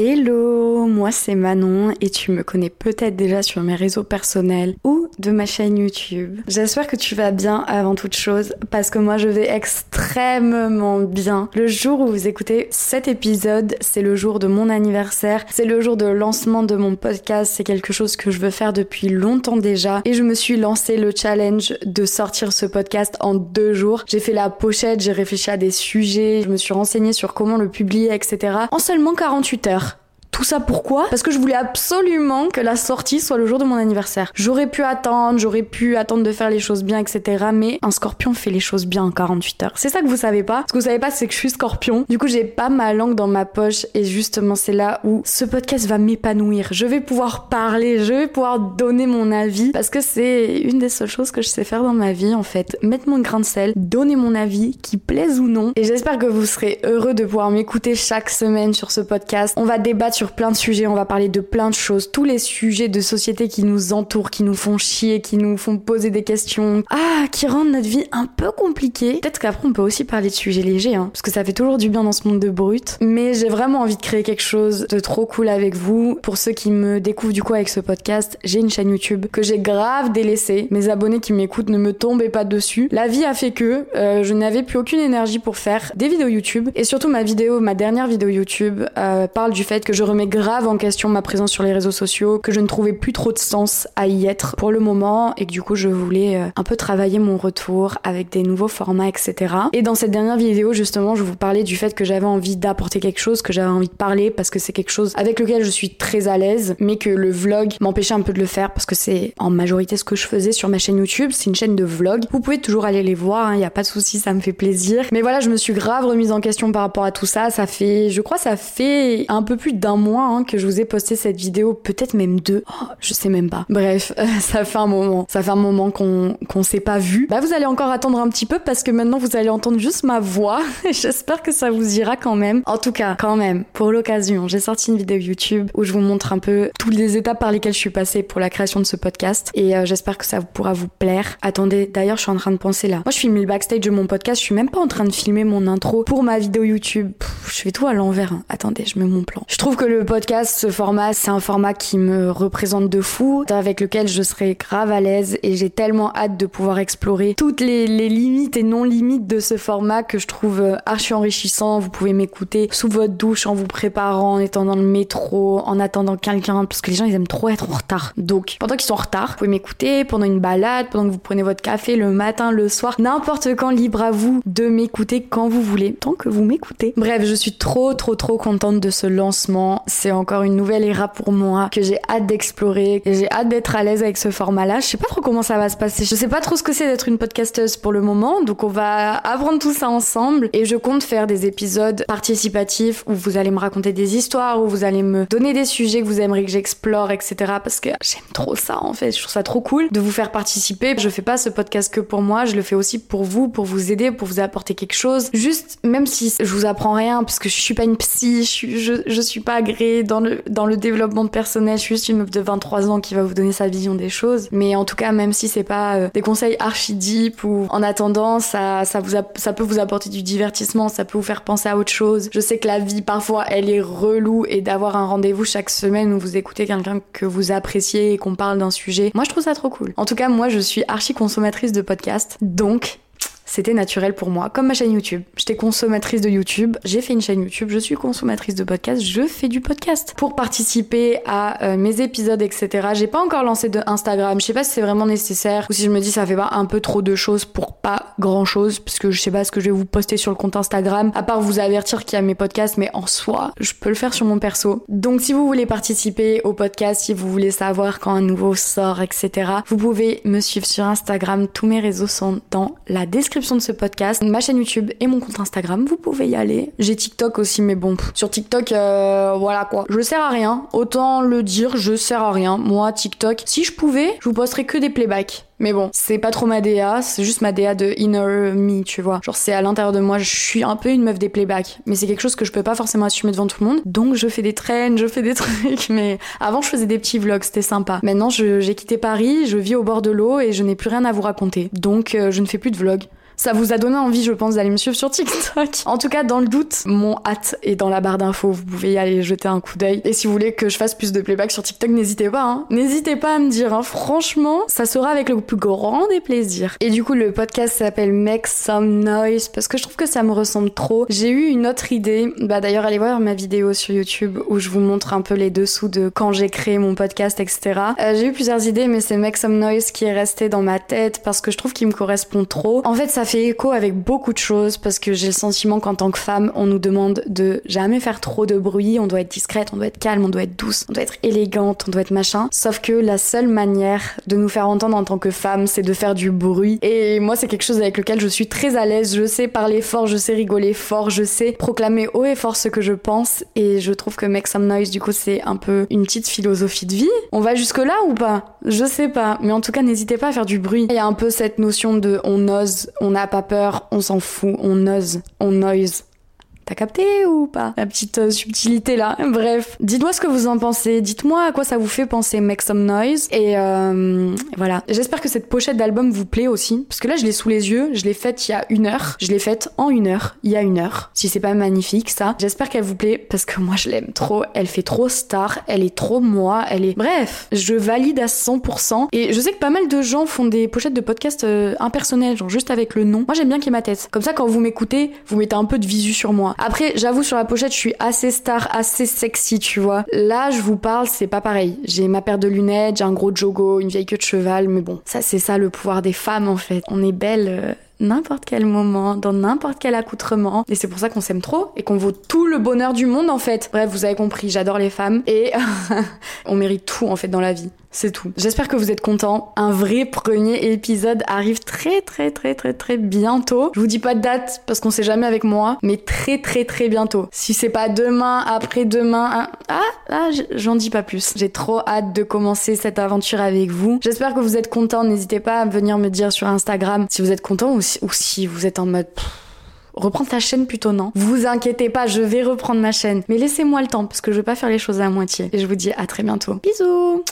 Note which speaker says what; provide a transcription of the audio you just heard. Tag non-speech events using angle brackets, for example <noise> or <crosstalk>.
Speaker 1: Hello, moi c'est Manon et tu me connais peut-être déjà sur mes réseaux personnels ou de ma chaîne YouTube. J'espère que tu vas bien avant toute chose parce que moi je vais extrêmement bien. Le jour où vous écoutez cet épisode, c'est le jour de mon anniversaire, c'est le jour de lancement de mon podcast, c'est quelque chose que je veux faire depuis longtemps déjà et je me suis lancé le challenge de sortir ce podcast en deux jours. J'ai fait la pochette, j'ai réfléchi à des sujets, je me suis renseignée sur comment le publier, etc. En seulement 48 heures. Tout ça pourquoi? Parce que je voulais absolument que la sortie soit le jour de mon anniversaire. J'aurais pu attendre, j'aurais pu attendre de faire les choses bien, etc. Mais un scorpion fait les choses bien en 48 heures. C'est ça que vous savez pas? Ce que vous savez pas, c'est que je suis scorpion. Du coup, j'ai pas ma langue dans ma poche. Et justement, c'est là où ce podcast va m'épanouir. Je vais pouvoir parler, je vais pouvoir donner mon avis. Parce que c'est une des seules choses que je sais faire dans ma vie, en fait. Mettre mon grain de sel, donner mon avis, qui plaise ou non. Et j'espère que vous serez heureux de pouvoir m'écouter chaque semaine sur ce podcast. On va débattre sur plein de sujets, on va parler de plein de choses, tous les sujets de société qui nous entourent, qui nous font chier, qui nous font poser des questions, ah, qui rendent notre vie un peu compliquée. Peut-être qu'après on peut aussi parler de sujets légers, hein, parce que ça fait toujours du bien dans ce monde de brut. Mais j'ai vraiment envie de créer quelque chose de trop cool avec vous. Pour ceux qui me découvrent du coup avec ce podcast, j'ai une chaîne YouTube que j'ai grave délaissée. Mes abonnés qui m'écoutent ne me tombaient pas dessus. La vie a fait que euh, je n'avais plus aucune énergie pour faire des vidéos YouTube. Et surtout ma vidéo, ma dernière vidéo YouTube euh, parle du fait que je remets grave en question ma présence sur les réseaux sociaux, que je ne trouvais plus trop de sens à y être pour le moment et que du coup je voulais euh, un peu travailler mon retour avec des nouveaux formats, etc. Et dans cette dernière vidéo, justement, je vous parlais du fait que j'avais envie d'apporter quelque chose, que j'avais envie de parler parce que c'est quelque chose avec lequel je suis très à l'aise, mais que le vlog m'empêchait un peu de le faire parce que c'est en majorité ce que je faisais sur ma chaîne YouTube. C'est une chaîne de vlog. Vous pouvez toujours aller les voir, il hein, n'y a pas de souci, ça me fait plaisir. Mais voilà, je me suis grave remise en question par rapport à tout ça. Ça fait, je crois, ça fait un peu plus d'un mois hein, que je vous ai posté cette vidéo, peut-être même deux, oh, je sais même pas. Bref, <laughs> ça fait un moment, ça fait un moment qu'on qu'on s'est pas vu. Bah vous allez encore attendre un petit peu parce que maintenant vous allez entendre juste ma voix. <laughs> J'espère que ça vous ira quand même. En tout cas, quand même, pour l'occasion, j'ai sorti une vidéo YouTube où je vous montre un peu toutes les étapes par lesquelles je suis passée pour la création de ce podcast et euh, j'espère que ça pourra vous plaire. Attendez, d'ailleurs, je suis en train de penser là. Moi, je filme le backstage de mon podcast, je suis même pas en train de filmer mon intro pour ma vidéo YouTube. je fais tout à l'envers. Hein. Attendez, je mets mon plan. Je trouve que le podcast ce format, c'est un format qui me représente de fou, avec lequel je serai grave à l'aise et j'ai tellement hâte de pouvoir explorer toutes les, limites et non-limites de ce format que je trouve euh, archi enrichissant. Vous pouvez m'écouter sous votre douche en vous préparant, en étant dans le métro, en attendant quelqu'un, parce que les gens ils aiment trop être en retard. Donc, pendant qu'ils sont en retard, vous pouvez m'écouter pendant une balade, pendant que vous prenez votre café le matin, le soir, n'importe quand, libre à vous de m'écouter quand vous voulez, tant que vous m'écoutez. Bref, je suis trop trop trop contente de ce lancement. C'est encore une nouvelle era pour moi que j'ai hâte d'explorer, que j'ai hâte d'être à l'aise avec ce format-là. Je sais pas trop comment ça va se passer. Je sais pas trop ce que c'est d'être une podcasteuse pour le moment, donc on va apprendre tout ça ensemble et je compte faire des épisodes participatifs où vous allez me raconter des histoires, où vous allez me donner des sujets que vous aimeriez que j'explore, etc. Parce que j'aime trop ça en fait. Je trouve ça trop cool de vous faire participer. Je fais pas ce podcast que pour moi, je le fais aussi pour vous, pour vous aider, pour vous apporter quelque chose. Juste, même si je vous apprends rien, parce que je suis pas une psy, je je, je suis pas dans le dans le développement personnel, je suis juste une meuf de 23 ans qui va vous donner sa vision des choses. Mais en tout cas, même si c'est pas euh, des conseils archi deep ou en attendant, ça, ça vous ça peut vous apporter du divertissement, ça peut vous faire penser à autre chose. Je sais que la vie, parfois, elle est relou et d'avoir un rendez-vous chaque semaine où vous écoutez quelqu'un que vous appréciez et qu'on parle d'un sujet. Moi, je trouve ça trop cool. En tout cas, moi, je suis archi consommatrice de podcasts. Donc, c'était naturel pour moi, comme ma chaîne YouTube. J'étais consommatrice de YouTube, j'ai fait une chaîne YouTube, je suis consommatrice de podcast, je fais du podcast. Pour participer à euh, mes épisodes, etc., j'ai pas encore lancé de Instagram, je sais pas si c'est vraiment nécessaire, ou si je me dis ça fait pas un peu trop de choses pour pas grand chose, puisque je sais pas ce que je vais vous poster sur le compte Instagram, à part vous avertir qu'il y a mes podcasts, mais en soi, je peux le faire sur mon perso. Donc si vous voulez participer au podcast, si vous voulez savoir quand un nouveau sort, etc., vous pouvez me suivre sur Instagram, tous mes réseaux sont dans la description de ce podcast, ma chaîne YouTube et mon compte Instagram. Vous pouvez y aller. J'ai TikTok aussi, mais bon, sur TikTok, euh, voilà quoi. Je sers à rien. Autant le dire, je sers à rien. Moi, TikTok, si je pouvais, je vous posterais que des playbacks. Mais bon, c'est pas trop ma DA, c'est juste ma DA de inner me, tu vois. Genre c'est à l'intérieur de moi, je suis un peu une meuf des playbacks, mais c'est quelque chose que je peux pas forcément assumer devant tout le monde. Donc je fais des traînes, je fais des <laughs> trucs, mais avant je faisais des petits vlogs, c'était sympa. Maintenant j'ai quitté Paris, je vis au bord de l'eau et je n'ai plus rien à vous raconter. Donc euh, je ne fais plus de vlogs Ça vous a donné envie, je pense, d'aller me suivre sur TikTok. <laughs> En tout cas, dans le doute, mon hâte est dans la barre d'infos. Vous pouvez y aller jeter un coup d'œil. Et si vous voulez que je fasse plus de playback sur TikTok, n'hésitez pas. Hein. N'hésitez pas à me dire. Hein. Franchement, ça sera avec le plus grand des plaisirs. Et du coup, le podcast s'appelle Make Some Noise parce que je trouve que ça me ressemble trop. J'ai eu une autre idée. Bah d'ailleurs, allez voir ma vidéo sur YouTube où je vous montre un peu les dessous de quand j'ai créé mon podcast, etc. Euh, j'ai eu plusieurs idées, mais c'est Make Some Noise qui est resté dans ma tête parce que je trouve qu'il me correspond trop. En fait, ça fait écho avec beaucoup de choses parce que j'ai le sentiment qu'en tant que femme, on nous demande de jamais faire trop de bruit, on doit être discrète, on doit être calme, on doit être douce, on doit être élégante, on doit être machin. Sauf que la seule manière de nous faire entendre en tant que femme, c'est de faire du bruit. Et moi, c'est quelque chose avec lequel je suis très à l'aise. Je sais parler fort, je sais rigoler fort, je sais proclamer haut et fort ce que je pense. Et je trouve que Make Some Noise, du coup, c'est un peu une petite philosophie de vie. On va jusque là ou pas? Je sais pas. Mais en tout cas, n'hésitez pas à faire du bruit. Il y a un peu cette notion de on ose, on n'a pas peur, on s'en fout, on ose, on noise. T'as capté ou pas? La petite euh, subtilité là. Bref, dites-moi ce que vous en pensez. Dites-moi à quoi ça vous fait penser Make Some Noise. Et euh, voilà. J'espère que cette pochette d'album vous plaît aussi. Parce que là, je l'ai sous les yeux. Je l'ai faite il y a une heure. Je l'ai faite en une heure. Il y a une heure. Si c'est pas magnifique ça. J'espère qu'elle vous plaît parce que moi, je l'aime trop. Elle fait trop star. Elle est trop moi. Elle est... Bref, je valide à 100%. Et je sais que pas mal de gens font des pochettes de podcast euh, impersonnelles, genre juste avec le nom. Moi, j'aime bien qu'il y ait ma tête. Comme ça, quand vous m'écoutez, vous mettez un peu de visu sur moi. Après, j'avoue, sur la pochette, je suis assez star, assez sexy, tu vois. Là, je vous parle, c'est pas pareil. J'ai ma paire de lunettes, j'ai un gros jogo, une vieille queue de cheval, mais bon, ça, c'est ça le pouvoir des femmes, en fait. On est belle. Euh, n'importe quel moment, dans n'importe quel accoutrement. Et c'est pour ça qu'on s'aime trop et qu'on vaut tout le bonheur du monde en fait. Bref, vous avez compris, j'adore les femmes et <laughs> on mérite tout en fait dans la vie. C'est tout. J'espère que vous êtes contents. Un vrai premier épisode arrive très très très très très bientôt. Je vous dis pas de date parce qu'on sait jamais avec moi, mais très très très bientôt. Si c'est pas demain, après-demain, ah, ah j'en dis pas plus. J'ai trop hâte de commencer cette aventure avec vous. J'espère que vous êtes contents. N'hésitez pas à venir me dire sur Instagram si vous êtes contents ou si vous êtes en mode reprendre ta chaîne plutôt non. Vous inquiétez pas, je vais reprendre ma chaîne. Mais laissez-moi le temps parce que je vais pas faire les choses à moitié. Et je vous dis à très bientôt. Bisous